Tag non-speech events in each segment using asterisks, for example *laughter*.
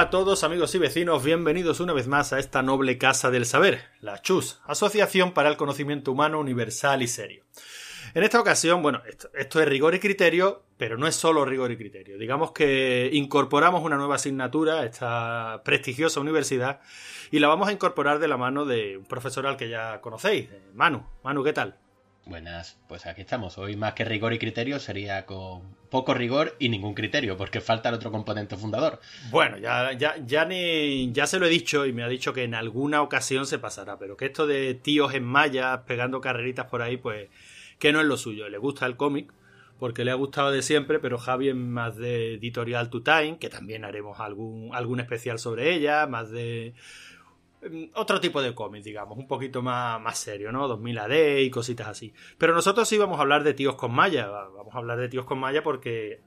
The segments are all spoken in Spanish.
Hola a todos amigos y vecinos, bienvenidos una vez más a esta noble casa del saber, la CHUS, Asociación para el Conocimiento Humano Universal y Serio. En esta ocasión, bueno, esto, es rigor y criterio, pero no es solo rigor y criterio. Digamos que incorporamos una nueva asignatura a esta prestigiosa universidad y la vamos a incorporar de la mano de un profesor al que ya conocéis, Manu. Manu, ¿qué tal? Buenas, pues aquí estamos. Hoy más que rigor y criterio sería con poco rigor y ningún criterio, porque falta el otro componente fundador. Bueno, ya, ya, ya, ni, ya se lo he dicho y me ha dicho que en alguna ocasión se pasará, pero que esto de tíos en mallas pegando carreritas por ahí, pues que no es lo suyo. Le gusta el cómic, porque le ha gustado de siempre, pero Javi es más de Editorial to Time, que también haremos algún, algún especial sobre ella, más de otro tipo de cómic, digamos, un poquito más, más serio, ¿no? 2000 AD y cositas así. Pero nosotros sí vamos a hablar de tíos con malla, vamos a hablar de tíos con malla porque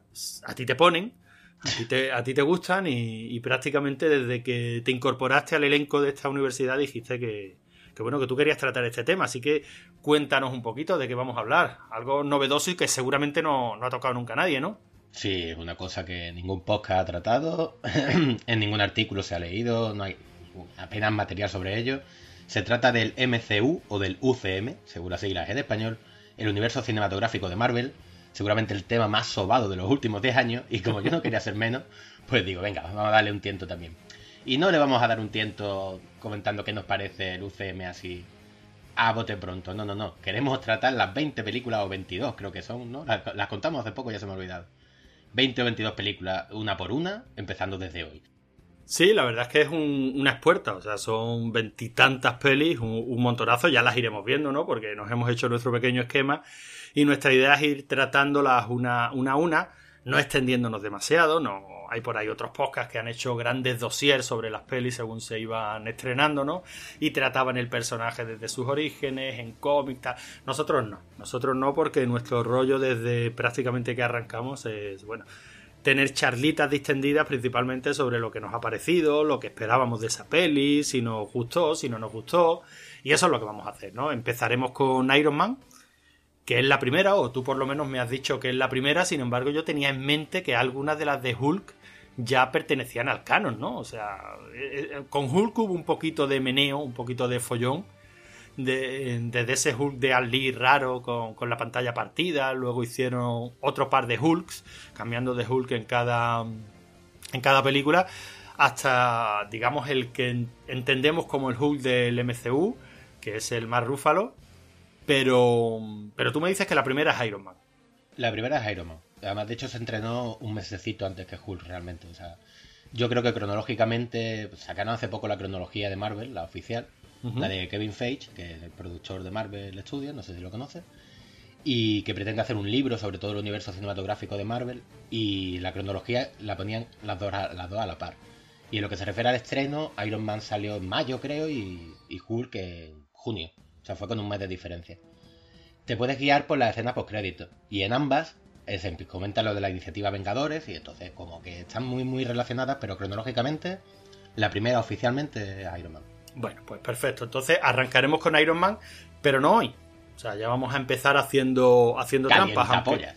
a ti te ponen, a ti te, a ti te gustan y, prácticamente desde que te incorporaste al elenco de esta universidad dijiste que, que, bueno, que tú querías tratar este tema, así que cuéntanos un poquito de qué vamos a hablar, algo novedoso y que seguramente no, no ha tocado nunca nadie, ¿no? Sí, es una cosa que ningún podcast ha tratado, *clears throat* en ningún artículo se ha leído, no hay apenas material sobre ello. Se trata del MCU o del UCM, según las siglas en español, el universo cinematográfico de Marvel, seguramente el tema más sobado de los últimos 10 años, y como yo no quería ser menos, pues digo, venga, vamos a darle un tiento también. Y no le vamos a dar un tiento comentando qué nos parece el UCM así a bote pronto, no, no, no. Queremos tratar las 20 películas o 22, creo que son, ¿no? Las, las contamos hace poco, ya se me ha olvidado. 20 o 22 películas, una por una, empezando desde hoy. Sí, la verdad es que es un, una expuerta, o sea, son veintitantas pelis, un, montonazo, ya las iremos viendo, ¿no? Porque nos hemos hecho nuestro pequeño esquema y nuestra idea es ir tratándolas una, una a una, no extendiéndonos demasiado, no hay por ahí otros podcasts que han hecho grandes dossiers sobre las pelis según se iban estrenando, ¿no? Y trataban el personaje desde sus orígenes, en cómics, tal. Nosotros no, nosotros no porque nuestro rollo desde prácticamente que arrancamos es, bueno, tener charlitas distendidas principalmente sobre lo que nos ha parecido, lo que esperábamos de esa peli, si nos gustó, si no nos gustó. Y eso es lo que vamos a hacer, ¿no? Empezaremos con Iron Man, que es la primera, o tú por lo menos me has dicho que es la primera, sin embargo yo tenía en mente que algunas de las de Hulk ya pertenecían al canon, ¿no? O sea, eh, eh, con Hulk hubo un poquito de meneo, un poquito de follón, de, desde ese Hulk de Al raro con, la pantalla partida, luego hicieron otro par de Hulks, cambiando de Hulk en cada, en cada película, hasta, digamos, el que entendemos como el Hulk del MCU, que es el más rúfalo, pero, pero tú me dices que la primera es Iron Man. La primera es Iron Man. Además, de hecho, se entrenó un mesecito antes que Hulk realmente. O sea, yo creo que cronológicamente sacaron hace poco la cronología de Marvel, la oficial, la de Kevin Feige, que es el productor de Marvel Studios, no sé si lo conoces, y que pretende hacer un libro sobre todo el universo cinematográfico de Marvel, y la cronología la ponían las dos, a, las dos a la par. Y en lo que se refiere al estreno, Iron Man salió en mayo, creo, y, y Hulk en junio. O sea, fue con un mes de diferencia. Te puedes guiar por las escenas post-crédito. Y en ambas se comenta lo de la iniciativa Vengadores, y entonces como que están muy muy relacionadas, pero cronológicamente la primera oficialmente es Iron Man. Bueno, pues perfecto. Entonces arrancaremos con Iron Man, pero no hoy. O sea, ya vamos a empezar haciendo, haciendo trampas. Aunque,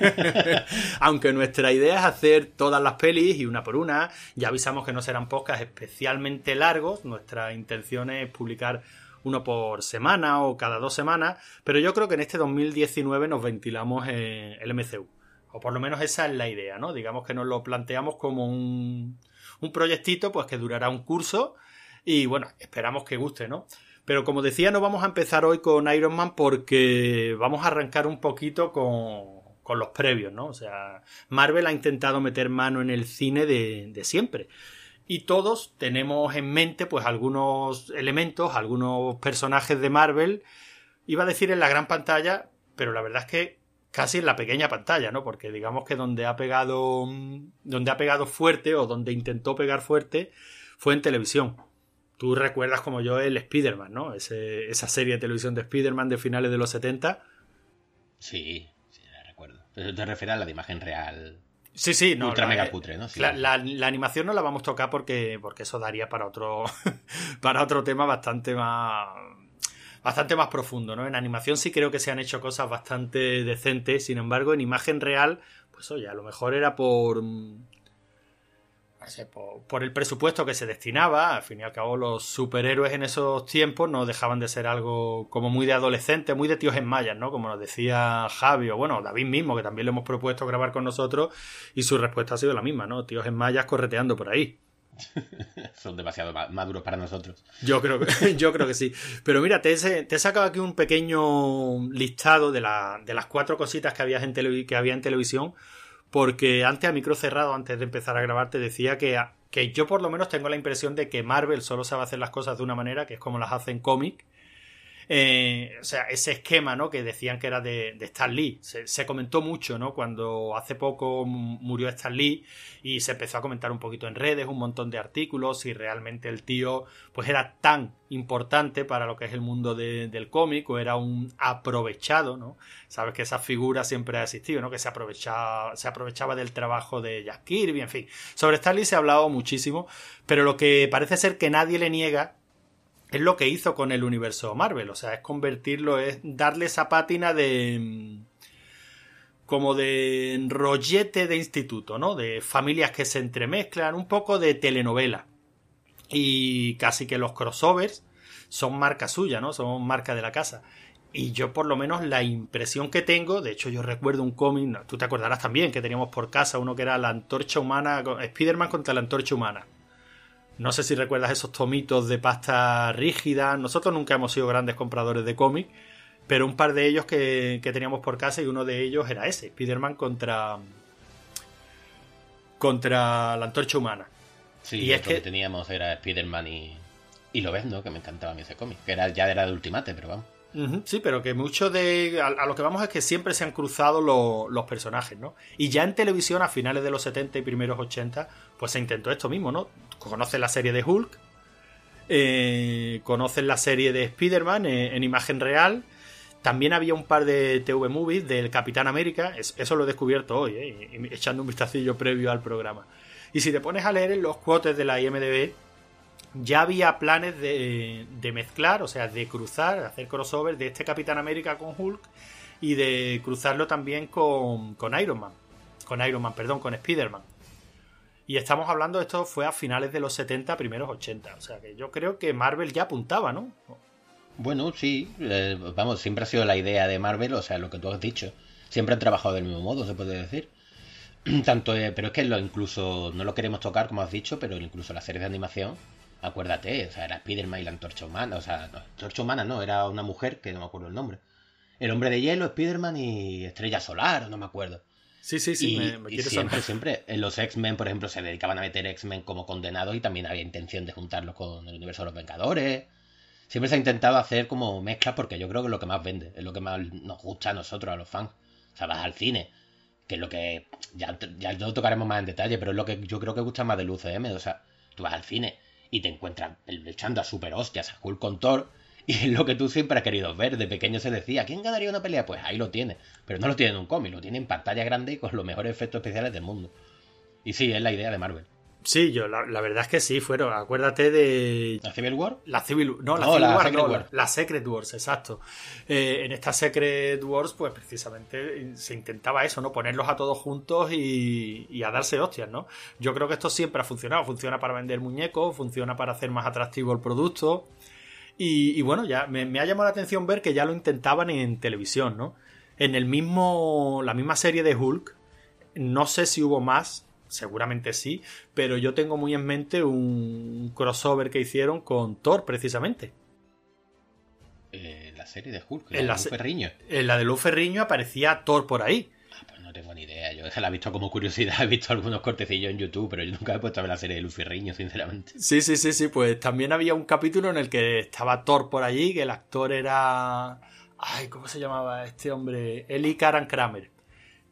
*laughs* aunque nuestra idea es hacer todas las pelis y una por una. Ya avisamos que no serán podcasts especialmente largos. Nuestra intención es publicar uno por semana o cada dos semanas. Pero yo creo que en este 2019 nos ventilamos en el MCU. O por lo menos esa es la idea, ¿no? Digamos que nos lo planteamos como un, un proyectito pues que durará un curso y bueno, esperamos que guste, ¿no? Pero como decía, no vamos a empezar hoy con Iron Man porque vamos a arrancar un poquito con, con los previos, ¿no? O sea, Marvel ha intentado meter mano en el cine de, de siempre. Y todos tenemos en mente, pues, algunos elementos, algunos personajes de Marvel. Iba a decir en la gran pantalla, pero la verdad es que casi en la pequeña pantalla, ¿no? Porque digamos que donde ha pegado. donde ha pegado fuerte, o donde intentó pegar fuerte, fue en televisión. Tú recuerdas como yo el Spider-Man, ¿no? esa serie de televisión de Spider-Man de finales de los 70. Sí, sí, la recuerdo. Pero te refieres a la de imagen real. Sí, sí, no. Ultra mega putre, ¿no? La, animación no la vamos a tocar porque, porque eso daría para otro, *laughs* para otro tema bastante más, bastante más profundo, ¿no? En animación sí creo que se han hecho cosas bastante decentes, sin embargo, en imagen real, pues oye, a lo mejor era por por, el presupuesto que se destinaba, al fin y al cabo los superhéroes en esos tiempos no dejaban de ser algo como muy de adolescente, muy de tíos en mallas, ¿no? Como nos decía Javi o bueno, David mismo, que también le hemos propuesto grabar con nosotros y su respuesta ha sido la misma, ¿no? Tíos en mallas correteando por ahí. *laughs* Son demasiado maduros para nosotros. Yo creo que, *laughs* yo creo que sí. Pero mira, te, he sacado aquí un pequeño listado de, de las cuatro cositas que, había en que había en televisión porque antes a micro cerrado, antes de empezar a grabar, te decía que, que yo por lo menos tengo la impresión de que Marvel solo sabe hacer las cosas de una manera, que es como las hace en cómic, eh, o sea, ese esquema, ¿no? Que decían que era de, de Stan Lee. Se, comentó mucho, ¿no? Cuando hace poco murió Stan Lee y se empezó a comentar un poquito en redes, un montón de artículos, y realmente el tío, pues era tan importante para lo que es el mundo del cómic, o era un aprovechado, ¿no? Sabes que esa figura siempre ha existido, ¿no? Que se aprovechaba, se aprovechaba del trabajo de Jack Kirby, en fin. Sobre Stan Lee se ha hablado muchísimo, pero lo que parece ser que nadie le niega es lo que hizo con el universo Marvel, o sea, es convertirlo, es darle esa pátina de como de rollete de instituto, ¿no? De familias que se entremezclan, un poco de telenovela. Y casi que los crossovers son marca suya, ¿no? Son marca de la casa. Y yo por lo menos la impresión que tengo, de hecho yo recuerdo un cómic, tú te acordarás también, que teníamos por casa uno que era la antorcha humana, Spider-Man contra la antorcha humana. No sé si recuerdas esos tomitos de pasta rígida. Nosotros nunca hemos sido grandes compradores de cómic, pero un par de ellos que, teníamos por casa y uno de ellos era ese, Spider-Man contra, contra la antorcha humana. Sí, y es que... teníamos era Spider-Man y, y lo ves, ¿no? Que me encantaba a mí ese cómic, que era, ya era de Ultimate, pero vamos. Sí, pero que mucho de. A, lo que vamos es que siempre se han cruzado los personajes, ¿no? Y ya en televisión, a finales de los 70 y primeros 80, pues se intentó esto mismo, ¿no? Conoces la serie de Hulk, eh, conoces la serie de Spider-Man eh, en imagen real. También había un par de TV movies del Capitán América, eso lo he descubierto hoy, eh, echando un vistacillo previo al programa. Y si te pones a leer en los quotes de la IMDB, ya había planes de, mezclar, o sea, de cruzar, hacer crossover de este Capitán América con Hulk y de cruzarlo también con, con Iron Man. Con Iron Man, perdón, con Spider-Man. Y estamos hablando, esto fue a finales de los 70, primeros 80. O sea que yo creo que Marvel ya apuntaba, ¿no? Bueno, sí. Eh, vamos, siempre ha sido la idea de Marvel, o sea, lo que tú has dicho. Siempre han trabajado del mismo modo, se puede decir. *clears throat* Tanto, eh, pero es que incluso, no lo queremos tocar, como has dicho, pero incluso las series de animación Acuérdate, o sea, era Spider-Man y la antorcha humana. O sea, no, antorcha humana no, era una mujer que no me acuerdo el nombre. El hombre de hielo, Spider-Man y Estrella Solar, no me acuerdo. Sí, sí, sí, y, siempre, siempre, en los X-Men, por ejemplo, se dedicaban a meter X-Men como condenados y también había intención de juntarlos con el universo de los Vengadores. Siempre se ha intentado hacer como mezclas porque yo creo que es lo que más vende, es lo que más nos gusta a nosotros, a los fans. O sea, vas al cine, que es lo que ya, ya lo tocaremos más en detalle, pero es lo que yo creo que gusta más del UCM. O sea, tú vas al cine y te encuentran echando a super hostias a Hulk con Thor. *laughs* Y es lo que tú siempre has querido ver. De pequeño se decía, ¿quién ganaría una pelea? Pues ahí lo tiene. Pero no lo tiene en un cómic, lo tiene en pantalla grande y con los mejores efectos especiales del mundo. Y sí, es la idea de Marvel. Sí, yo la, verdad es que sí, fueron. Acuérdate de. ¿La Civil War? La Civil No, la, Civil War, Secret War. La, Secret Wars, exacto. Eh, en esta Secret Wars, pues precisamente se intentaba eso, ¿no? Ponerlos a todos juntos y, a darse hostias, ¿no? Yo creo que esto siempre ha funcionado. Funciona para vender muñecos, funciona para hacer más atractivo el producto. Y, bueno, ya me, me, ha llamado la atención ver que ya lo intentaban en televisión, ¿no? En el mismo. La misma serie de Hulk. No sé si hubo más seguramente sí, pero yo tengo muy en mente un crossover que hicieron con Thor, precisamente. Eh, la serie de Hulk, en la de Ferriño. En la de Luz Ferriño aparecía Thor por ahí. Ah, pues no tengo ni idea. Yo la he visto como curiosidad, *laughs* he visto algunos cortecillos en YouTube, pero yo nunca he puesto a ver la serie de Luz Ferriño, sinceramente. Sí, sí, sí, sí. Pues también había un capítulo en el que estaba Thor por allí, que el actor era. Ay, ¿cómo se llamaba este hombre? Eli Karan Kramer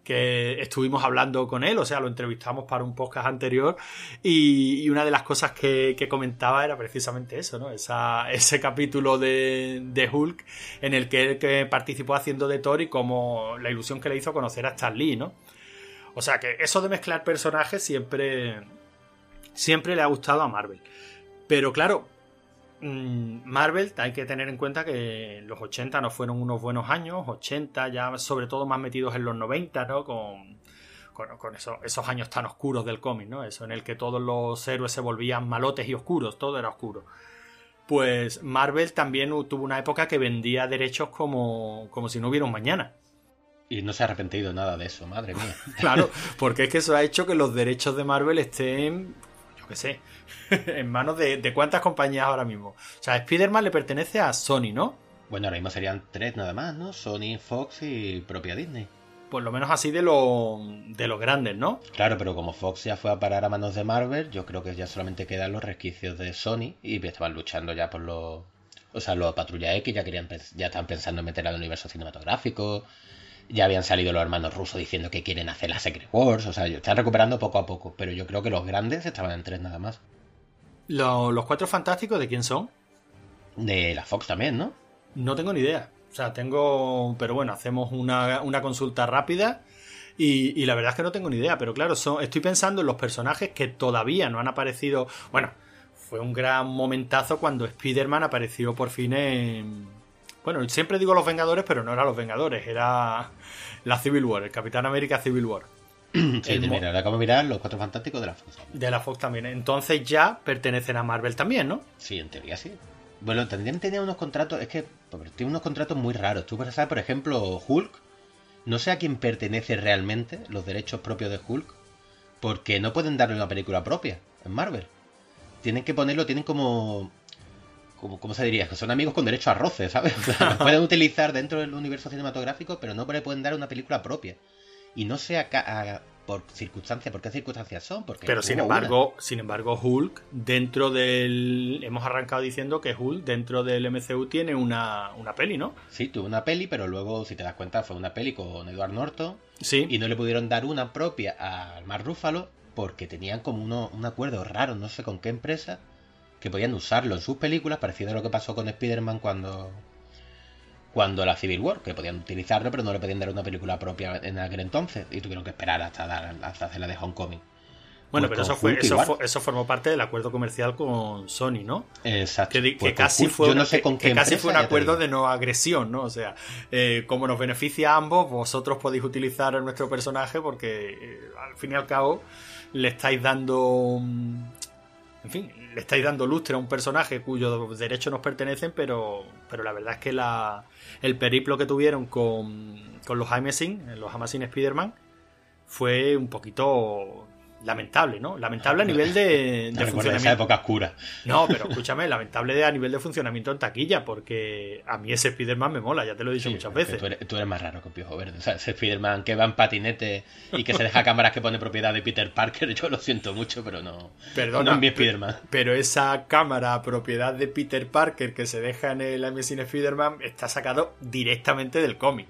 que estuvimos hablando con él, o sea, lo entrevistamos para un podcast anterior y, una de las cosas que, comentaba era precisamente eso, ¿no? ese capítulo de, Hulk en el que él que participó haciendo de Thor y como la ilusión que le hizo conocer a Stan Lee, ¿no? O sea que eso de mezclar personajes siempre, siempre le ha gustado a Marvel. Pero claro, Marvel, hay que tener en cuenta que los 80 no fueron unos buenos años, 80 ya sobre todo más metidos en los 90, ¿no? Con, con, esos años tan oscuros del cómic, ¿no? Eso en el que todos los héroes se volvían malotes y oscuros, todo era oscuro. Pues Marvel también tuvo una época que vendía derechos como, como si no hubiera un mañana. Y no se ha arrepentido nada de eso, madre mía. *laughs* claro, porque es que eso ha hecho que los derechos de Marvel estén, qué sé, *laughs* en manos de, de cuántas compañías ahora mismo. O sea, Spider-Man le pertenece a Sony, ¿no? Bueno, ahora mismo serían tres nada más, ¿no? Sony, Fox y propia Disney. Por lo menos así de, lo, de los grandes, ¿no? Claro, pero como Fox ya fue a parar a manos de Marvel, yo creo que ya solamente quedan los resquicios de Sony y estaban luchando ya por los... O sea, los Patrulla X ya querían ya están pensando en meter al universo cinematográfico. Ya habían salido los hermanos rusos diciendo que quieren hacer la Secret Wars. O sea, están recuperando poco a poco. Pero yo creo que los grandes estaban en tres nada más. ¿Los cuatro fantásticos de quién son? De la Fox también, ¿no? No tengo ni idea. O sea, tengo. Pero bueno, hacemos una, consulta rápida. Y, la verdad es que no tengo ni idea. Pero claro, son, estoy pensando en los personajes que todavía no han aparecido. Bueno, fue un gran momentazo cuando Spider-Man apareció por fin en. Bueno, siempre digo los Vengadores, pero no era los Vengadores, era la Civil War, el Capitán América Civil War. *clears throat* Sí, mira, ahora acabo de mirar los Cuatro Fantásticos de la Fox. De la Fox también. Entonces ya pertenecen a Marvel también, ¿no? Sí, en teoría sí. Bueno, que tener unos contratos, es que tiene unos contratos muy raros. Tú puedes saber, por ejemplo, Hulk, no sé a quién pertenece realmente los derechos propios de Hulk, porque no pueden darle una película propia en Marvel. Tienen que ponerlo, tienen como... como ¿Cómo se diría? Que son amigos con derecho a roce, ¿sabes? pueden utilizar dentro del universo cinematográfico, pero no le pueden dar una película propia. Y no sé a, a, por circunstancias, ¿por qué circunstancias son? Porque Pero sin embargo, sin embargo, Hulk, dentro del. Hemos arrancado diciendo que Hulk, dentro del MCU, tiene una, una peli, ¿no? Sí, tuvo una peli, pero luego, si te das cuenta, fue una peli con Edward Norton. Sí. Y no le pudieron dar una propia al Mar Rúfalo porque tenían como uno, un acuerdo raro, no sé con qué empresa, que podían usarlo en sus películas, parecido a lo que pasó con Spider-Man cuando cuando la Civil War, que podían utilizarlo, pero no le podían dar una película propia en aquel entonces, y tuvieron que esperar hasta, dar, hasta hacer la de Homecoming. Bueno, pues pero eso, fue, eso, eso, formó parte del acuerdo comercial con Sony, ¿no? Exacto. Que, pues casi, fue, casi fue un acuerdo de no agresión, ¿no? O sea, eh, como nos beneficia a ambos, vosotros podéis utilizar a nuestro personaje porque eh, al fin y al cabo le estáis dando en fin, le estáis dando lustre a un personaje cuyos derechos nos pertenecen, pero, pero la verdad es que la, el periplo que tuvieron con, con los Amazing, los Amazing Spider-Man, fue un poquito lamentable, ¿no? Lamentable a *laughs* nivel de, de funcionamiento. Esa época oscura. No, pero escúchame, lamentable a nivel de funcionamiento en taquilla, porque a mí ese Spider-Man me mola, ya te lo he dicho muchas veces. Tú eres, más raro que Piojo Verde. O sea, ese Spider-Man que va en patinete y que se deja cámaras que pone propiedad de Peter Parker, *laughs* yo lo siento mucho, pero no. Perdona, no mi Spider-Man. Pero esa cámara propiedad de Peter Parker que se deja en el Amazing Spider-Man está sacado directamente del cómic.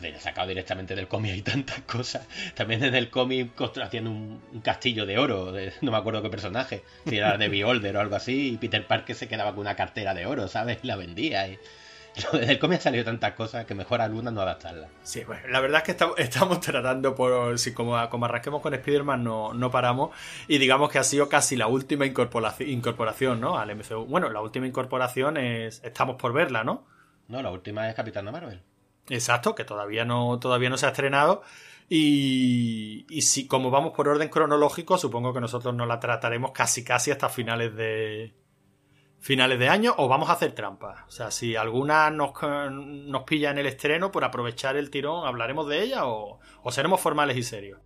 Pero, sacado directamente del cómic hay tantas cosas. También en el cómic haciendo un, castillo de oro, no me acuerdo qué personaje, si era de Beholder o algo así, y Peter Parker se quedaba con una cartera de oro, ¿sabes? Y la vendía. Y... *laughs* Desde el cómic ha salido tantas cosas que mejor alguna no adaptarla. Sí, bueno, la verdad es que estamos, *laughs* tratando por. Si como, como arranquemos con Spider-Man no, no paramos. Y digamos que ha sido casi la última incorporación, incorporación, ¿no? Al MCU. Bueno, la última incorporación es. Estamos por verla, ¿no? No, la última es Capitán Marvel. Exacto, que todavía no, todavía no se ha estrenado. Y, y si, como vamos por orden cronológico, supongo que nosotros no la trataremos casi casi hasta finales de. finales de año, o vamos a hacer trampas. O sea, si alguna nos, nos pilla en el estreno, por aprovechar el tirón, ¿hablaremos de ella o, o seremos formales y serios?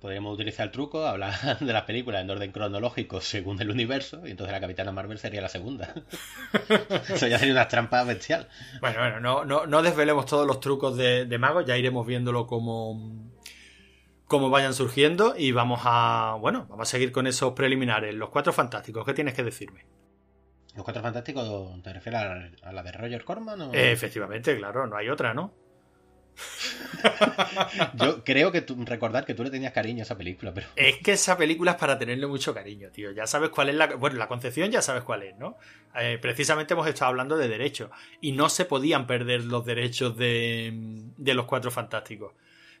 Podríamos utilizar el truco, hablar *laughs* de las películas en orden cronológico según el universo, y entonces la Capitana Marvel sería la segunda. *laughs* Eso ya sería una trampa bestial. Bueno, bueno, no, no, no desvelemos todos los trucos de, de Mago, ya iremos viéndolo como, como vayan surgiendo y vamos a, bueno, vamos a seguir con esos preliminares. Los cuatro fantásticos, ¿qué tienes que decirme? ¿Los cuatro fantásticos te refieres a, la de Roger Corman? O... efectivamente, claro, no hay otra, ¿no? *laughs* Yo creo que tú, recordar que tú le tenías cariño a esa película, pero. Es que esa película es para tenerle mucho cariño, tío. Ya sabes cuál es la. Bueno, la concepción ya sabes cuál es, ¿no? Eh, precisamente hemos estado hablando de derechos. Y no se podían perder los derechos de, de los cuatro fantásticos.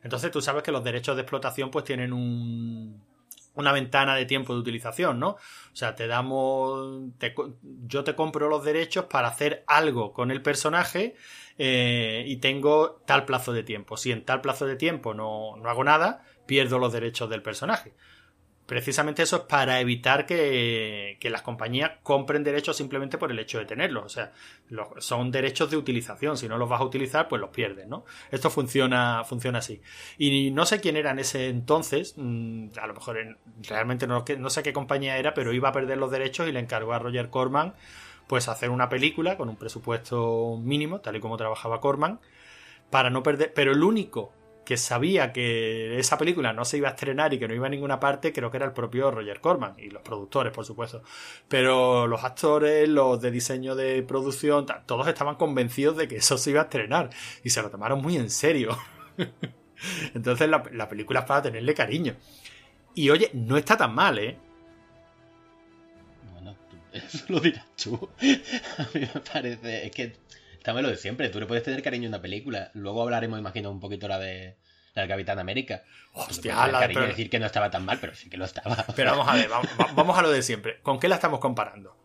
Entonces tú sabes que los derechos de explotación, pues tienen un una ventana de tiempo de utilización, ¿no? O sea, te damos, yo te compro los derechos para hacer algo con el personaje eh, y tengo tal plazo de tiempo. Si en tal plazo de tiempo no, no hago nada, pierdo los derechos del personaje precisamente eso es para evitar que, las compañías compren derechos simplemente por el hecho de tenerlos. O sea, son derechos de utilización. Si no los vas a utilizar, pues los pierdes, ¿no? Esto funciona, funciona así. Y no sé quién era en ese entonces, mm, a lo mejor realmente no sé qué compañía era, pero iba a perder los derechos y le encargó a Roger Corman pues hacer una película con un presupuesto mínimo, tal y como trabajaba Corman, para no perder. Pero el único que sabía que esa película no se iba a estrenar y que no iba a ninguna parte, creo que era el propio Roger Corman y los productores, por supuesto. Pero los actores, los de diseño de producción, todos estaban convencidos de que eso se iba a estrenar y se lo tomaron muy en serio. *laughs* Entonces la, película es para tenerle cariño. Y oye, no está tan mal, ¿eh? *laughs* Eso lo dirás tú. *laughs* A mí me parece. Es que Estamos lo de siempre, tú le puedes tener cariño a una película. Luego hablaremos, imagino, un poquito la de la del Capitán América. Hostia, la de decir que no estaba tan mal, pero sí que lo estaba. *laughs* Pero vamos a ver, vamos, a lo de siempre. ¿Con qué la estamos comparando?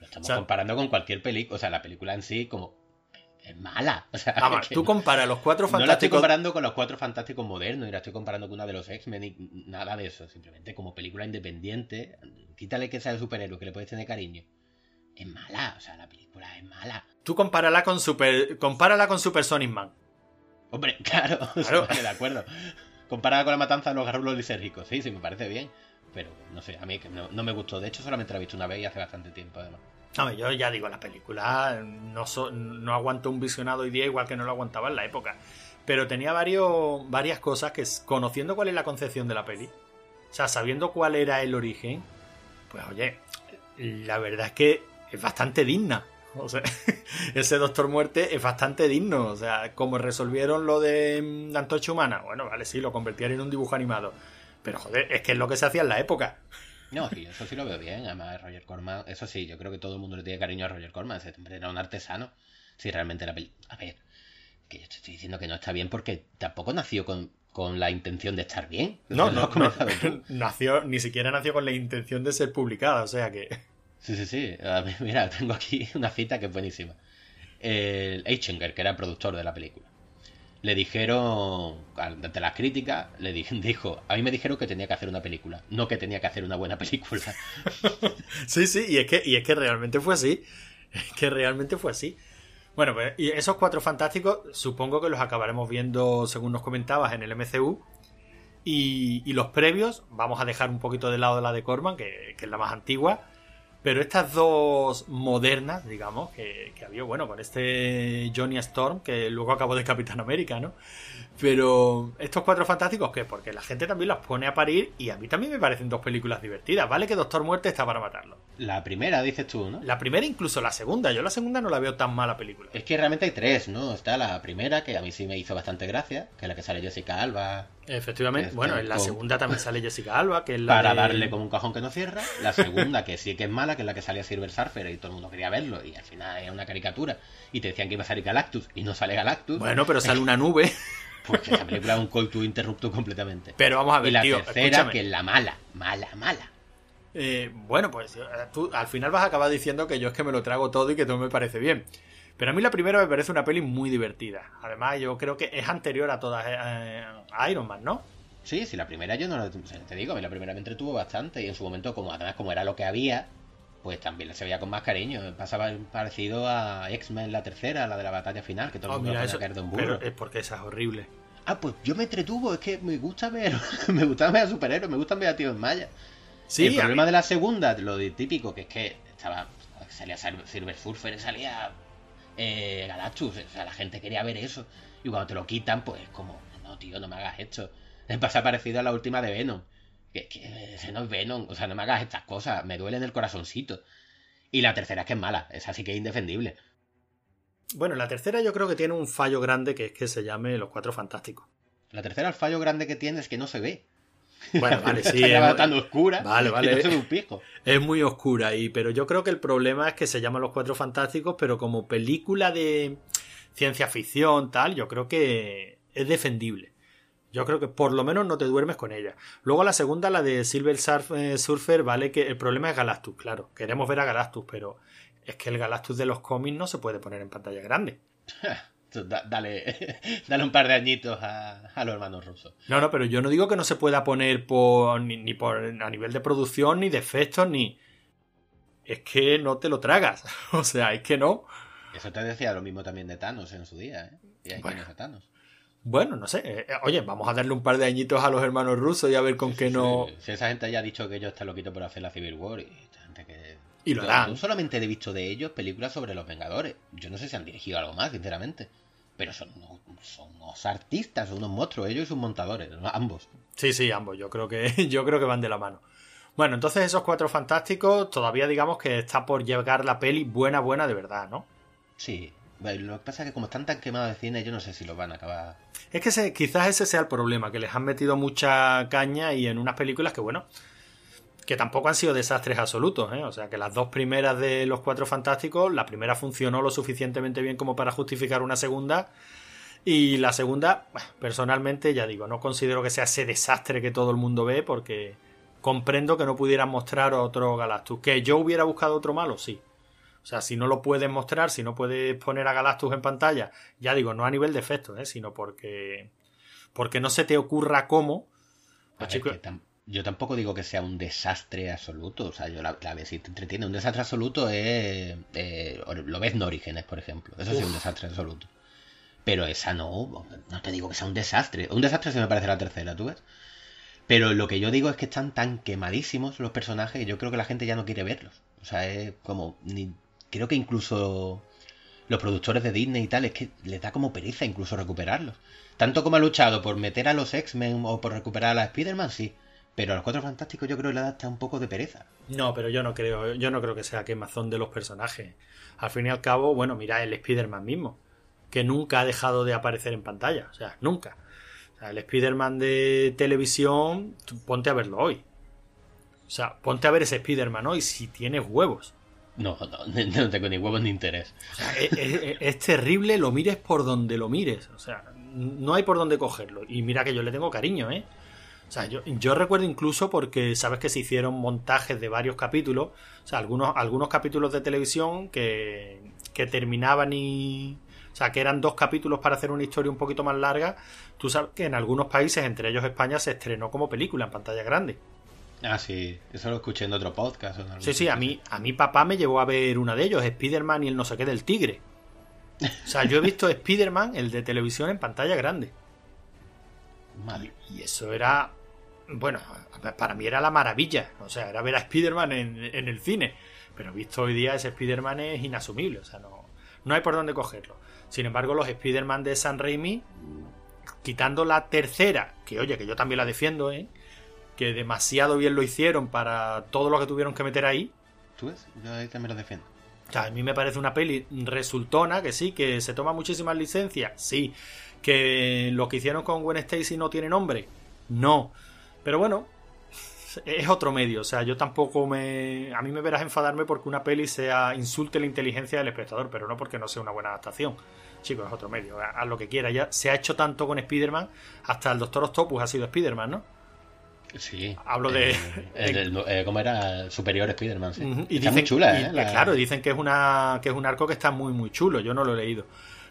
Lo estamos comparando con cualquier película, o sea, la película en sí como es mala. *laughs* O sea, vamos, tú comparas los cuatro fantásticos. No la estoy comparando con los cuatro fantásticos modernos, y la estoy comparando con una de los X-Men y nada de eso. Simplemente como película independiente, quítale que sea el superhéroe, que le puedes tener cariño es mala, o sea, la película es mala. Tú compárala con Super, compárala con Super Sonic Man. Hombre, *laughs* claro, claro. de acuerdo. Comparada con la matanza de los garrulos lisérgicos, sí, sí, me parece bien. Pero no sé, a mí no, no me gustó. De hecho, solamente la he visto una vez y hace bastante tiempo, además. No, yo ya digo, la película no, no aguantó un visionado hoy día igual que no lo aguantaba en la época. Pero tenía varios, varias cosas que, conociendo cuál es la concepción de la peli, o sea, sabiendo cuál era el origen, pues oye, la verdad es que es bastante digna. O sea, *laughs* ese Doctor Muerte es bastante digno. O sea, como resolvieron lo de mm, la antorcha humana, bueno, vale, sí, lo convirtieron en un dibujo animado. Pero joder, es que es lo que se hacía en la época. No, sí, eso sí lo veo bien. Además, Roger Corman, eso sí, yo creo que todo el mundo le tiene cariño a Roger Corman. Ese hombre era un artesano. Si realmente la peli. A ver, que yo te estoy diciendo que no está bien porque tampoco nació con, con la intención de estar bien. No, no, no, *laughs* nació, ni siquiera nació con la intención de ser publicada, o sea que. Sí, sí, sí. *laughs* Mira, tengo aquí una cita que es buenísima. El Eichinger, que era el productor de la película, le dijeron, ante las críticas, le *laughs* dijo, a mí me dijeron que tenía que hacer una película, no que tenía que hacer una buena película. *laughs* sí, sí, y es que, y es que realmente fue así. *laughs* Es que realmente fue así. Bueno, pues y esos cuatro fantásticos supongo que los acabaremos viendo, según nos comentabas, en el MCU. Y, y los previos, vamos a dejar un poquito de lado la de Corman, que, que es la más antigua pero estas dos modernas, digamos, que, que había, bueno, con este Johnny Storm, que luego acabó de Capitán América, ¿no? Pero estos cuatro fantásticos, ¿qué? Porque la gente también las pone a parir y a mí también me parecen dos películas divertidas. Vale que Doctor Muerte está para matarlo. La primera, dices tú, ¿no? La primera, incluso la segunda. Yo la segunda no la veo tan mala película. Es que realmente hay tres, ¿no? Está la primera, que a mí sí me hizo bastante gracia, que es la que sale Jessica Alba. Efectivamente. Bueno, en la segunda también sale Jessica Alba, que es la Para darle como un cajón que no cierra. La segunda, que sí que es mala, que es la que salía Silver Surfer y todo el mundo quería verlo. Y al final es una caricatura. Y te decían que iba a salir Galactus y no sale Galactus. Bueno, pero sale *laughs* una nube. Porque esa película es un call to interrupto completamente. Pero vamos a ver, Y la tercera, que es la mala, mala, mala. Eh, bueno, pues eh, tú al final vas a acabar diciendo que yo es que me lo trago todo y que todo me parece bien. Pero a mí la primera me parece una peli muy divertida. Además, yo creo que es anterior a todas eh, Iron Man, ¿no? Sí, sí, la primera yo no te digo, a mí la primera me entretuvo bastante y en su momento, como además como era lo que había, pues también se veía con más cariño. Pasaba parecido a X-Men la tercera, la de la batalla final, que todo el oh, mundo eso, de un burro. Pero es porque esa es horrible. Ah, pues yo me entretuvo, es que me gusta ver, *laughs* me gusta ver a superhéroes, me gustan ver a tíos en Maya. Sí, el problema de la segunda, lo de típico, que es que estaba salía Silver Surfer, salía eh, Galactus, o sea, la gente quería ver eso. Y cuando te lo quitan, pues como, no, tío, no me hagas esto. Me *laughs* pasa parecido a la última de Venom. Que, que ese no es Venom, o sea, no me hagas estas cosas, me duele en el corazoncito. Y la tercera es que es mala, esa sí que es indefendible. Bueno, la tercera yo creo que tiene un fallo grande que es que se llame Los Cuatro Fantásticos. La tercera, el fallo grande que tiene es que no se ve. Bueno, *laughs* vale, sí. Es tan oscura. Vale, vale. un pico. Es muy oscura, y, pero yo creo que el problema es que se llama Los Cuatro Fantásticos, pero como película de ciencia ficción, tal, yo creo que es defendible. Yo creo que por lo menos no te duermes con ella. Luego la segunda, la de Silver eh, Surfer, vale que el problema es Galactus, claro. Queremos ver a Galactus, pero es que el Galactus de los cómics no se puede poner en pantalla grande. *laughs* dale, *laughs* dale un par de añitos a, los hermanos rusos. No, no, pero yo no digo que no se pueda poner por, ni, por a nivel de producción, ni de efectos, ni. Es que no te lo tragas. *laughs* o sea, es que no. Eso te decía lo mismo también de Thanos en su día, ¿eh? Y hay bueno. Thanos. Bueno, no sé. Eh, oye, vamos a darle un par de añitos a los hermanos rusos y a ver con qué no. Si esa gente ya ha dicho que ellos están loquitos por hacer la Civil War y gente que. Y lo harán. No solamente he visto de ellos películas sobre los Vengadores. Yo no sé si han dirigido algo más, sinceramente. Pero son unos, son unos artistas, son unos monstruos, ellos y sus montadores, ambos. Sí, sí, ambos. Yo creo que, *laughs* yo creo que van de la mano. Bueno, entonces esos cuatro fantásticos, todavía digamos que está por llegar la peli buena, buena de verdad, ¿no? Sí, lo que pasa es que como están tan quemados de cine, yo no sé si lo van a acabar. Es que quizás ese sea el problema, que les han metido mucha caña y en unas películas que, bueno, que tampoco han sido desastres absolutos, ¿eh? O sea, que las dos primeras de los cuatro fantásticos, la primera funcionó lo suficientemente bien como para justificar una segunda. Y la segunda, personalmente, ya digo, no considero que sea ese desastre que todo el mundo ve, porque comprendo que no pudieran mostrar otro Galactus. Que yo hubiera buscado otro malo, sí. O sea, si no lo puedes mostrar, si no puedes poner a Galactus en pantalla, ya digo, no a nivel de efectos, ¿eh? sino porque, porque no se te ocurra cómo. yo tampoco digo que sea un desastre absoluto. O sea, yo la, la vez si te entretiene. Un desastre absoluto es. Eh, lo ves en Orígenes, por ejemplo. Eso sí es un desastre absoluto. Pero esa no. No te digo que sea un desastre. Un desastre se me parece la tercera, ¿tú ves? Pero lo que yo digo es que están tan quemadísimos los personajes que yo creo que la gente ya no quiere verlos. O sea, es como. Ni, creo que incluso los productores de Disney y tal, es que les da como pereza incluso recuperarlos. Tanto como ha luchado por meter a los X-Men o por recuperar a la Spider-Man, sí. Pero a los Cuatro Fantásticos yo creo que le da hasta un poco de pereza. No, pero yo no creo, yo no creo que sea quemazón de los personajes. Al fin y al cabo, bueno, mira el Spider-Man mismo, que nunca ha dejado de aparecer en pantalla, o sea, nunca. El Spider-Man de televisión, ponte a verlo hoy. O sea, ponte a ver ese Spider-Man hoy si tienes huevos. *laughs* No, no, tengo ni huevos ni interés. es, terrible, lo mires por donde lo mires. O sea, no hay por dónde cogerlo. Y mira que yo le tengo cariño, ¿eh? O sea, yo, yo recuerdo incluso porque sabes que se hicieron montajes de varios capítulos. O sea, algunos, algunos capítulos de televisión que, que terminaban y. O sea, que eran dos capítulos para hacer una historia un poquito más larga. Tú sabes que en algunos países, entre ellos España, se estrenó como película en pantalla grande. Ah, sí, eso lo escuché en otro podcast. sí, sí, a mí, a mi papá me llevó a ver uno de ellos, Spider-Man y el no sé qué del tigre. O sea, yo he visto *laughs* Spider-Man, el de televisión, en pantalla grande. Y, eso era, bueno, para mí era la maravilla. O sea, era ver a Spider-Man en, en, el cine. Pero visto hoy día, ese Spider-Man es inasumible. O sea, no, no hay por dónde cogerlo. Sin embargo, los Spider-Man de San Raimi, quitando la tercera, que oye, que yo también la defiendo, ¿eh? Que demasiado bien lo hicieron para todo lo que tuvieron que meter ahí. ¿Tú ves? Yo ahí también lo defiendo. O sea, a mí me parece una peli resultona, que sí, que se toma muchísimas licencias, sí. Que lo que hicieron con Gwen Stacy no tiene nombre, no. Pero bueno, es otro medio. O sea, yo tampoco me. A mí me verás enfadarme porque una peli sea insulte la inteligencia del espectador, pero no porque no sea una buena adaptación. Chicos, es otro medio. Haz lo que quiera. Ya se ha hecho tanto con Spider-Man, hasta el Doctor Octopus ha sido Spider-Man, ¿no? Sí. Hablo de. Eh, ¿Cómo era? Superior Spider-Man. Sí. Y dicen, chula, ¿eh? Claro, dicen que es, una, que es un arco que está muy, muy chulo. Yo no lo he leído.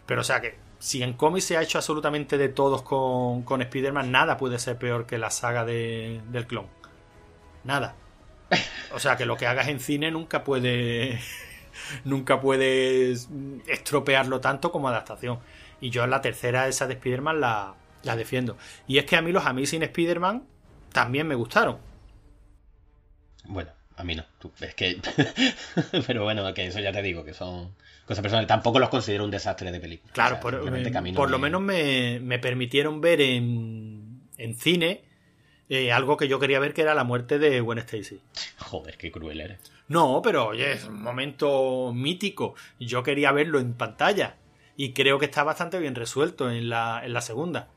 Pero, o sea, que si en cómics se ha hecho absolutamente de todos con, con Spider-Man, nada puede ser peor que la saga de, del clon. Nada. O sea, que lo que hagas en cine nunca puede. *laughs* nunca puedes estropearlo tanto como adaptación. Y yo en la tercera, esa de Spider-Man, la, la defiendo. Y es que a mí los Amazing Spider-Man también me gustaron. Bueno, a mí no. Es que. *laughs* Pero bueno, que eso ya te digo, que son cosas personales. Tampoco los considero un desastre de película. Claro, por, lo menos me, permitieron ver en, en cine eh, algo que yo quería ver, que era la muerte de Gwen Stacy. Joder, qué cruel eres. No, pero oye, es un momento mítico. Yo quería verlo en pantalla. Y creo que está bastante bien resuelto en la, en la segunda.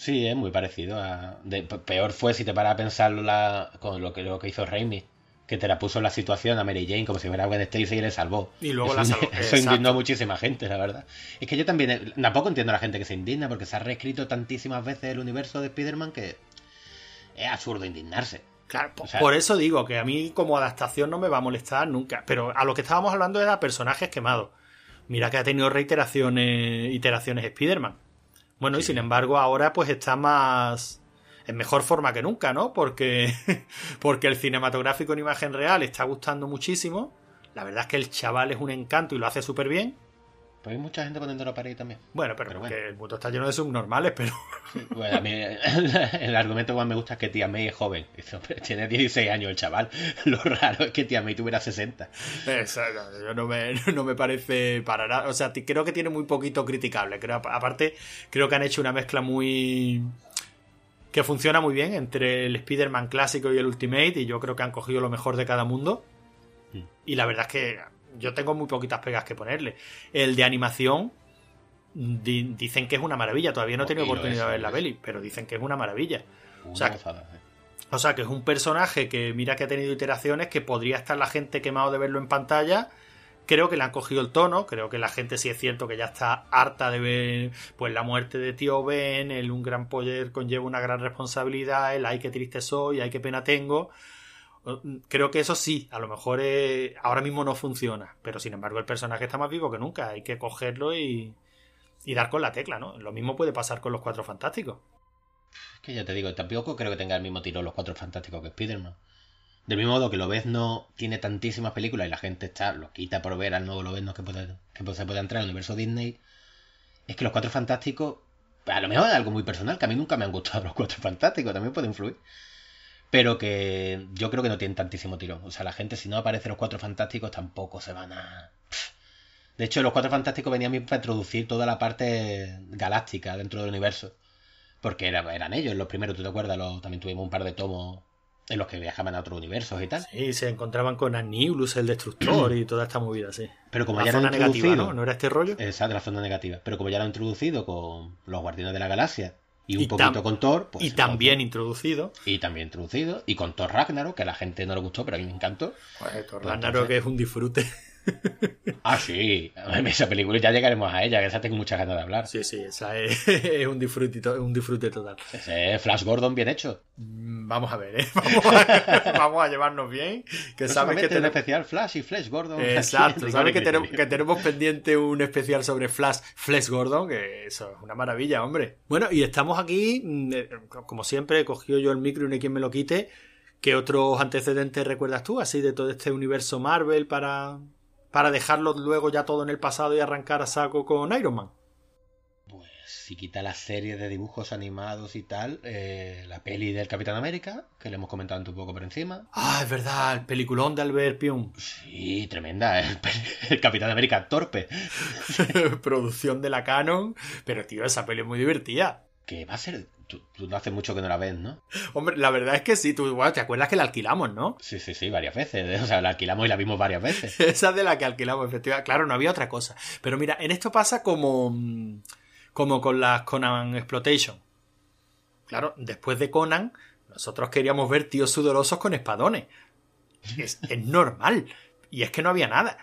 Sí, es muy parecido a... peor fue si te paras a pensarlo la... con lo que, lo que hizo Raimi, que te la puso en la situación a Mary Jane como si fuera Gwen Stacy y le salvó. Y luego eso, la salvó. Eso indignó a muchísima gente, la verdad. Es que yo también, tampoco entiendo a la gente que se indigna porque se ha reescrito tantísimas veces el universo de Spider-Man que es absurdo indignarse. Claro, por eso digo que a mí como adaptación no me va a molestar nunca. Pero a lo que estábamos hablando era personajes quemados. Mira que ha tenido reiteraciones, iteraciones Spider-Man. Bueno, y sin embargo ahora pues está más en mejor forma que nunca, ¿no? Porque, *laughs* porque el cinematográfico en imagen real está gustando muchísimo. La verdad es que el chaval es un encanto y lo hace súper bien. Pues hay mucha gente poniéndolo para ahí también. Bueno, pero, el mundo está lleno de subnormales, pero. *laughs* bueno, a mí el argumento que más me gusta es que Tía May es joven. Tiene 16 años el chaval. *laughs* Lo raro es que Tía May tuviera 60. Exacto, yo no me, *laughs* no me parece para nada. O sea, creo que tiene muy poquito criticable. Creo, aparte, creo que han hecho una mezcla muy que funciona muy bien entre el Spider-Man clásico y el Ultimate, y yo creo que han cogido lo mejor de cada mundo. Mm. Y la verdad es que yo tengo muy poquitas pegas que ponerle. El de animación dicen que es una maravilla. Todavía no he tenido oportunidad de ver la peli, pero dicen que es una maravilla. o, sea, o sea, que es un personaje que mira que ha tenido iteraciones, que podría estar la gente quemado de verlo en pantalla creo que le han cogido el tono, creo que la gente sí es cierto que ya está harta de ver pues la muerte de tío Ben, el un gran poder conlleva una gran responsabilidad, el ay qué triste soy, ay qué pena tengo. Creo que eso sí, a lo mejor ahora mismo no funciona, pero sin embargo el personaje está más vivo que nunca, hay que cogerlo y, dar con la tecla, ¿no? Lo mismo puede pasar con los Cuatro Fantásticos. Es que ya te digo, tampoco creo que tenga el mismo tiro los Cuatro Fantásticos que Spider-Man. Del mismo modo que no tiene tantísimas películas y la gente está lo quita por ver al nuevo Lobezno que, puede, que se puede entrar al universo Disney, es que los Cuatro Fantásticos, a lo mejor es algo muy personal, que a mí nunca me han gustado los Cuatro Fantásticos, también puede influir. Pero que yo creo que no tienen tantísimo tirón. O sea, la gente si no aparece los Cuatro Fantásticos tampoco se van a... De hecho, los Cuatro Fantásticos venían para introducir toda la parte galáctica dentro del universo. Porque eran ellos los primeros, ¿tú te acuerdas? también tuvimos un par de tomos en los que viajaban a otros universos y tal. Sí, se encontraban con Anniulus, el destructor y toda esta movida, sí. Pero como ya zona negativa, ¿no? ¿no? era este rollo? Exacto, la zona negativa. Pero como ya lo han introducido con los Guardianes de la Galaxia y un poquito con Thor, pues... Y también introducido. Y también introducido. Y con Thor Ragnarok, que a la gente no le gustó, pero a mí me encantó. Pues Thor Ragnarok que es un disfrute. Ah, sí. *laughs* Esa película ya llegaremos a ella, que esa tengo muchas ganas de hablar. Sí, sí, esa es, *laughs* un, disfrute, un disfrute total. Ese es Flash Gordon bien hecho. Mm, vamos a ver, ¿eh? *laughs* Vamos a, llevarnos bien. Que sabes que tenemos... especial Flash y Flash Gordon. Exacto, sabes que tenemos, que tenemos pendiente un especial sobre Flash, Flash Gordon, que eso es una maravilla, hombre. Bueno, y estamos aquí, mm, eh, como siempre, he cogido yo el micro y no hay quien me lo quite. ¿Qué otros antecedentes recuerdas tú, así de todo este universo Marvel para, para dejarlo luego ya todo en el pasado y arrancar a saco con Iron Man. Pues si quita la serie de dibujos animados y tal, eh, la peli del Capitán América, que le hemos comentado un poco por encima. Ah, es verdad, el peliculón de Albert Pium. Sí, tremenda, *laughs* el, Capitán América torpe. *laughs* Producción de la Canon, pero tío, esa peli es muy divertida. Que va a ser Tú, no hace mucho que no la ves, ¿no? Hombre, la verdad es que sí, tú bueno, te acuerdas que la alquilamos, ¿no? Sí, sí, sí, varias veces. O sea, la alquilamos y la vimos varias veces. *laughs* Esa de la que alquilamos, efectivamente. Claro, no había otra cosa. Pero mira, en esto pasa como, como con las Conan Exploitation. Claro, después de Conan, nosotros queríamos ver tíos sudorosos con espadones. Es, es normal. Y es que no había nada.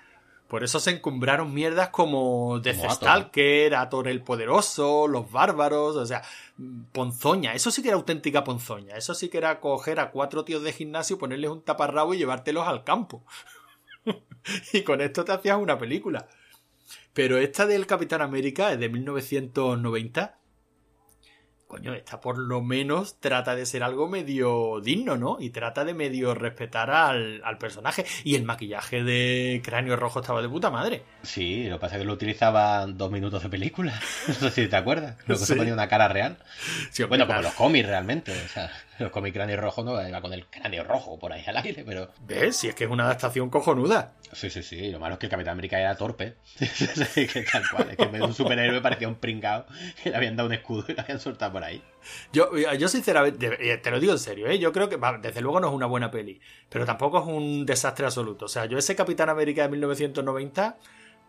Por eso se encumbraron mierdas como Death Stalker, Ator el Poderoso, Los Bárbaros, o sea, ponzoña. Eso sí que era auténtica ponzoña. Eso sí que era coger a cuatro tíos de gimnasio, ponerles un taparrabo y llevártelos al campo. *laughs* y con esto te hacías una película. Pero esta del Capitán América es de 1990 coño, esta por lo menos trata de ser algo medio digno, ¿no? Y trata de medio respetar al, personaje. Y el maquillaje de Cráneo Rojo estaba de puta madre. Sí, lo que pasa es que lo utilizaba dos minutos de película. *laughs* No sé si te acuerdas. Luego se ponía una cara real. bueno, como los cómics realmente. O sea, *laughs* los cómics Cráneo Rojo no iba con el cráneo rojo por ahí al aire, pero. ¿Ves? Si es que es una adaptación cojonuda. Sí, sí, sí. Lo malo es que el Capitán América era torpe. *laughs* que tal cual. Es que en vez de un superhéroe parecía un pringao *laughs* que le habían dado un escudo y lo habían soltado por ahí. Yo, yo sinceramente, eh, te lo digo en serio, ¿eh? yo creo que, desde luego no es una buena peli, pero tampoco es un desastre absoluto. O sea, yo ese Capitán América de 1990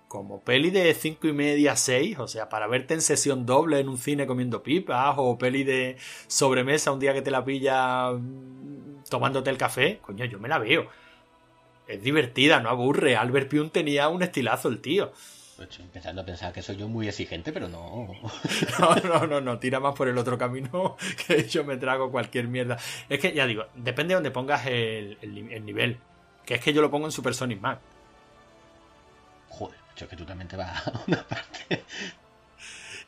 como peli de cinco y media, seis, o sea, para verte en sesión doble en un cine comiendo pipas, o peli de sobremesa un día que te la pilla mm, tomándote el café, coño, yo me la veo. es divertida, no aburre. Albert Pyun tenía un estilazo el tío. Pues empezando a pensar que soy yo muy exigente, pero no. *laughs* no, no, no, no, tira más por el otro camino *laughs* que yo me trago cualquier mierda. Es que ya digo, depende de donde pongas el, nivel. Que es que yo lo pongo en Super Sonic Mac. Joder, es que tú también te vas a *laughs* una parte.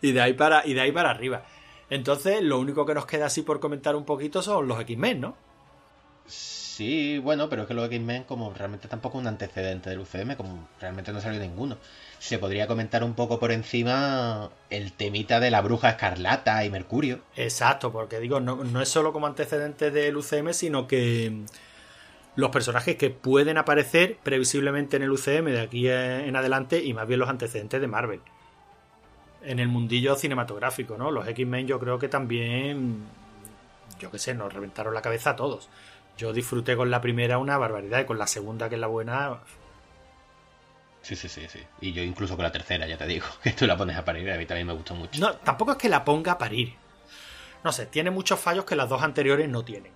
Y de ahí para, y de ahí para arriba. Entonces, lo único que nos queda así por comentar un poquito son los X-Men, ¿no? Sí, bueno, pero es que los X-Men, como realmente tampoco un antecedente del UCM, como realmente no salió ninguno se podría comentar un poco por encima el temita de la bruja escarlata y Mercurio. Exacto, porque digo, no, es solo como antecedente del UCM, sino que los personajes que pueden aparecer previsiblemente en el UCM de aquí en adelante y más bien los antecedentes de Marvel. En el mundillo cinematográfico, ¿no? Los X-Men yo creo que también, yo qué sé, nos reventaron la cabeza a todos. Yo disfruté con la primera una barbaridad y con la segunda, que es la buena, Sí, sí, sí, sí. Y yo incluso con la tercera, ya te digo, *laughs* que tú la pones a parir, a mí también me gustó mucho. No, tampoco es que la ponga a parir. No sé, tiene muchos fallos que las dos anteriores no tienen.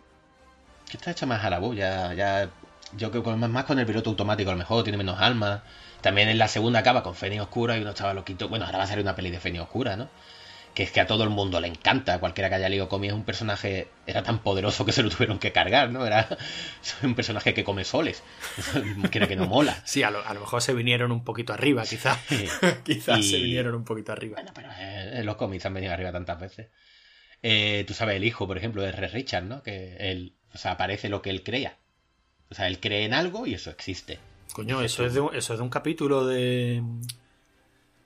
Que está hecha más a la voz, ya. Yo creo que más con el piloto automático a lo mejor, tiene menos alma. También en la segunda acaba con Feni Oscura y uno estaba loquito. Bueno, ahora va a salir una peli de Feni Oscura, ¿no? que es que a todo el mundo le encanta. Cualquiera que haya leído cómics es un personaje. Era tan poderoso que se lo tuvieron que cargar, ¿no? Era *laughs* un personaje que come soles. *laughs* Creo que no mola. Sí, a lo, mejor se vinieron un poquito arriba, quizás. *laughs* quizás se vinieron un poquito arriba. Bueno, pero eh, los cómics han venido arriba tantas veces. Eh, tú sabes, el hijo, por ejemplo, de Red Richard, ¿no? Que él. O sea, aparece lo que él crea. O sea, él cree en algo y eso existe. Coño, eso es, de un, eso es de un capítulo de.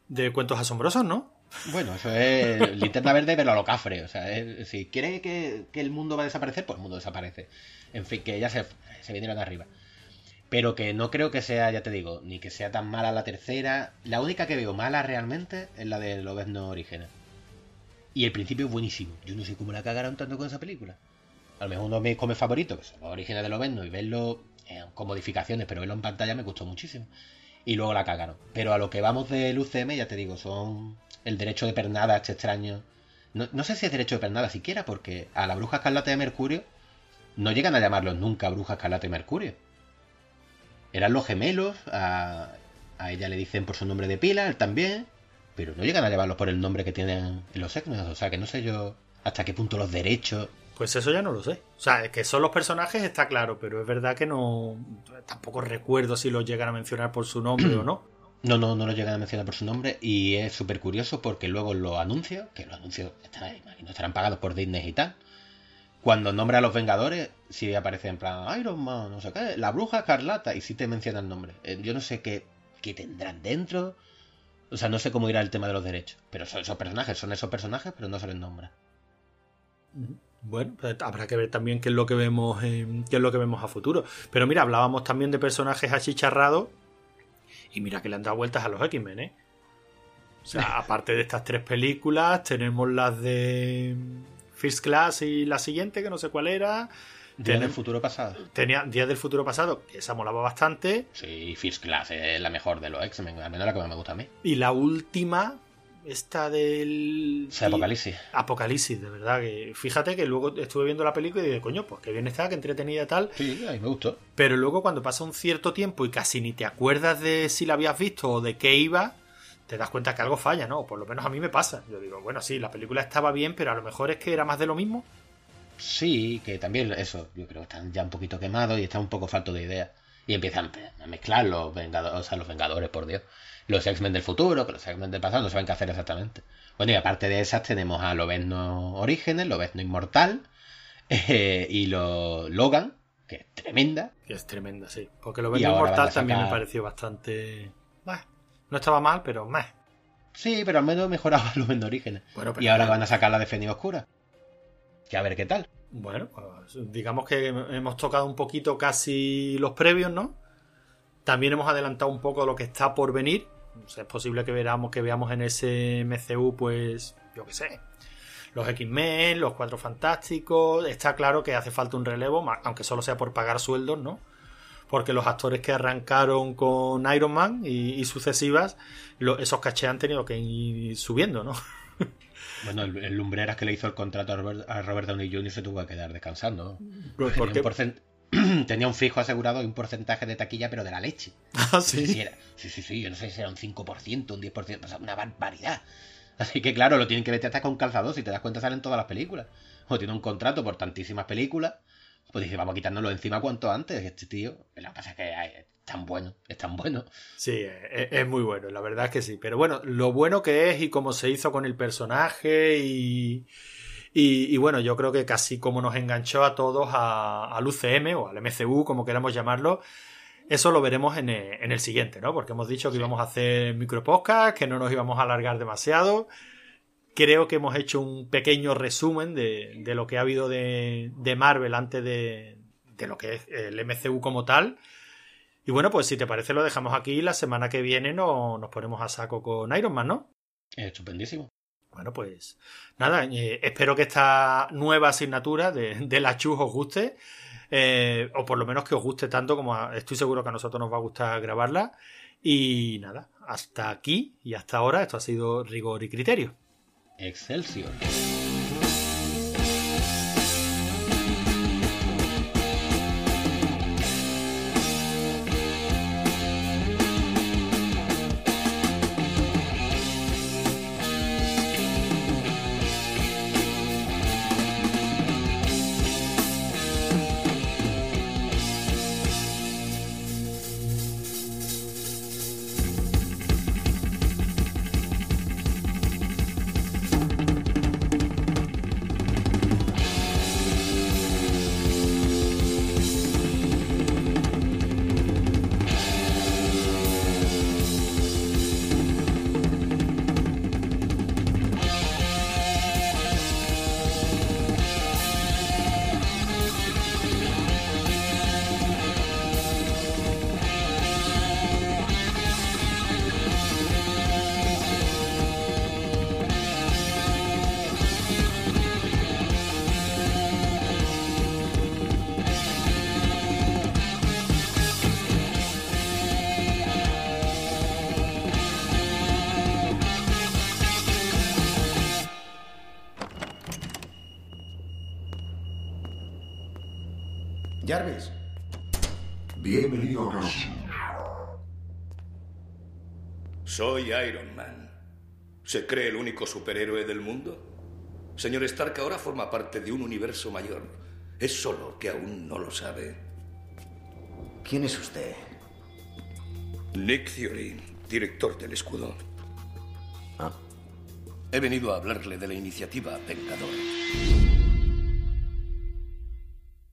de cuentos asombrosos, ¿no? Bueno, eso es *laughs* linterna verde, pero a lo cafre. O sea, si quiere que, el mundo va a desaparecer, pues el mundo desaparece. En fin, que ya se, se vinieron arriba. Pero que no creo que sea, ya te digo, ni que sea tan mala la tercera. La única que veo mala realmente es la de no Orígenes. Y el principio es buenísimo. Yo no sé cómo la cagaron tanto con esa película. A lo mejor uno de mis comes favoritos, que son los orígenes de Lobezno, y verlo eh, con modificaciones, pero verlo en pantalla me gustó muchísimo. Y luego la cagaron. Pero a lo que vamos del UCM, ya te digo, son el derecho de pernada, este extraño. No, sé si es derecho de pernada siquiera, porque a la bruja escarlata de Mercurio no llegan a llamarlos nunca bruja escarlata de Mercurio. Eran los gemelos, a, ella le dicen por su nombre de pila, él también, pero no llegan a llamarlos por el nombre que tienen en los x O sea, que no sé yo hasta qué punto los derechos. Pues eso ya no lo sé. O sea, que son los personajes está claro, pero es verdad que no. Tampoco recuerdo si los llegan a mencionar por su nombre o no. No, no, no lo llegan a mencionar por su nombre y es súper curioso porque luego los anuncios, que los anuncios estarán, imagino, estarán pagados por Disney y tal, cuando nombra a los Vengadores, si aparece en plan Iron Man, no sé qué, la bruja escarlata, y si te menciona el nombre. Eh, yo no sé qué, qué, tendrán dentro, o sea, no sé cómo irá el tema de los derechos, pero son esos personajes, son esos personajes, pero no se les nombra. Bueno, pues habrá que ver también qué es lo que vemos, qué es lo que vemos a futuro. Pero mira, hablábamos también de personajes achicharrados y mira que le han dado vueltas a los X-Men, ¿eh? O sea, *laughs* aparte de estas tres películas, tenemos las de First Class y la siguiente, que no sé cuál era. Días del futuro pasado. Tenía Días del futuro pasado, que esa molaba bastante. Sí, First Class es la mejor de los X-Men, al menos la que más me gusta a mí. Y la última, esta del. Apocalipsis. Apocalipsis, de verdad. que Fíjate que luego estuve viendo la película y dije, coño, pues qué bien está, qué entretenida y tal. Sí, a mí me gustó. Pero luego cuando pasa un cierto tiempo y casi ni te acuerdas de si la habías visto o de qué iba, te das cuenta que algo falla, ¿no? Por lo menos a mí me pasa. Yo digo, bueno, sí, la película estaba bien, pero a lo mejor es que era más de lo mismo. Sí, que también eso, yo creo que están ya un poquito quemados y está un poco falto de idea. Y empiezan a mezclar los Vengadores, o sea, los Vengadores, por Dios los X-Men del futuro, que los X-Men del pasado no saben qué hacer exactamente. Bueno, y aparte de esas tenemos a Lobezno Orígenes, Lobezno Inmortal *laughs* eh, y lo Logan, que es tremenda. Que es tremenda, sí. Porque Lobezno Inmortal también me pareció bastante... no estaba mal, pero más. Sí, pero al menos mejoraba *laughs* Lobezno Orígenes. y ahora van a sacar la de Feni Oscura. Que a ver qué tal. Bueno, pues digamos que hemos tocado un poquito casi los previos, ¿no? También hemos adelantado un poco lo que está por venir es posible que veamos, que veamos en ese MCU, pues, yo qué sé, los X-Men, los Cuatro Fantásticos. Está claro que hace falta un relevo, aunque solo sea por pagar sueldos, ¿no? Porque los actores que arrancaron con Iron Man y, sucesivas, esos cachés han tenido que ir subiendo, ¿no? *laughs* Bueno, el, Lumbreras que le hizo el contrato a Robert, Downey Jr. se tuvo que quedar descansando. ¿Por, qué? tenía un *clears throat* fijo asegurado y un porcentaje de taquilla, pero de la leche. *laughs* Ah, sí. Sí, era- sí, sí, sí, yo no sé si era un 5%, un 10%, o sea, una barbaridad. Así que claro, lo tienen que meter hasta con calzador, si te das cuenta salen todas las películas. O tiene un contrato por tantísimas películas, pues dice, vamos a quitárnoslo encima cuanto antes. Este tío, lo que pasa es que ay, es tan bueno, es tan bueno. Sí, es, es muy bueno, la verdad es que sí. Pero bueno, lo bueno que es y cómo se hizo con el personaje y, y, y bueno, yo creo que casi como nos enganchó a todos a- al UCM o al MCU, como queramos llamarlo, eso lo veremos en el, en el siguiente, ¿no? Porque hemos dicho que íbamos a hacer micropodcast, que no nos íbamos a alargar demasiado. Creo que hemos hecho un pequeño resumen de, de lo que ha habido de, de Marvel antes de, de lo que es el MCU como tal. Y bueno, pues si te parece lo dejamos aquí. La semana que viene no, nos ponemos a saco con Iron Man, ¿no? Es estupendísimo. Bueno, pues nada, eh, espero que esta nueva asignatura de, la Chus os guste. eh, o por lo menos que os guste tanto como estoy seguro que a nosotros nos va a gustar grabarla. Y nada, hasta aquí y hasta ahora esto ha sido rigor y criterio. Excelsior. Jarvis, Bienvenido a. Soy Iron Man. ¿Se cree el único superhéroe del mundo? Señor Stark ahora forma parte de un universo mayor. Es solo que aún no lo sabe. ¿quién es usted? Nick Fury, director del escudo. Ah, He venido a hablarle de la iniciativa Vengador.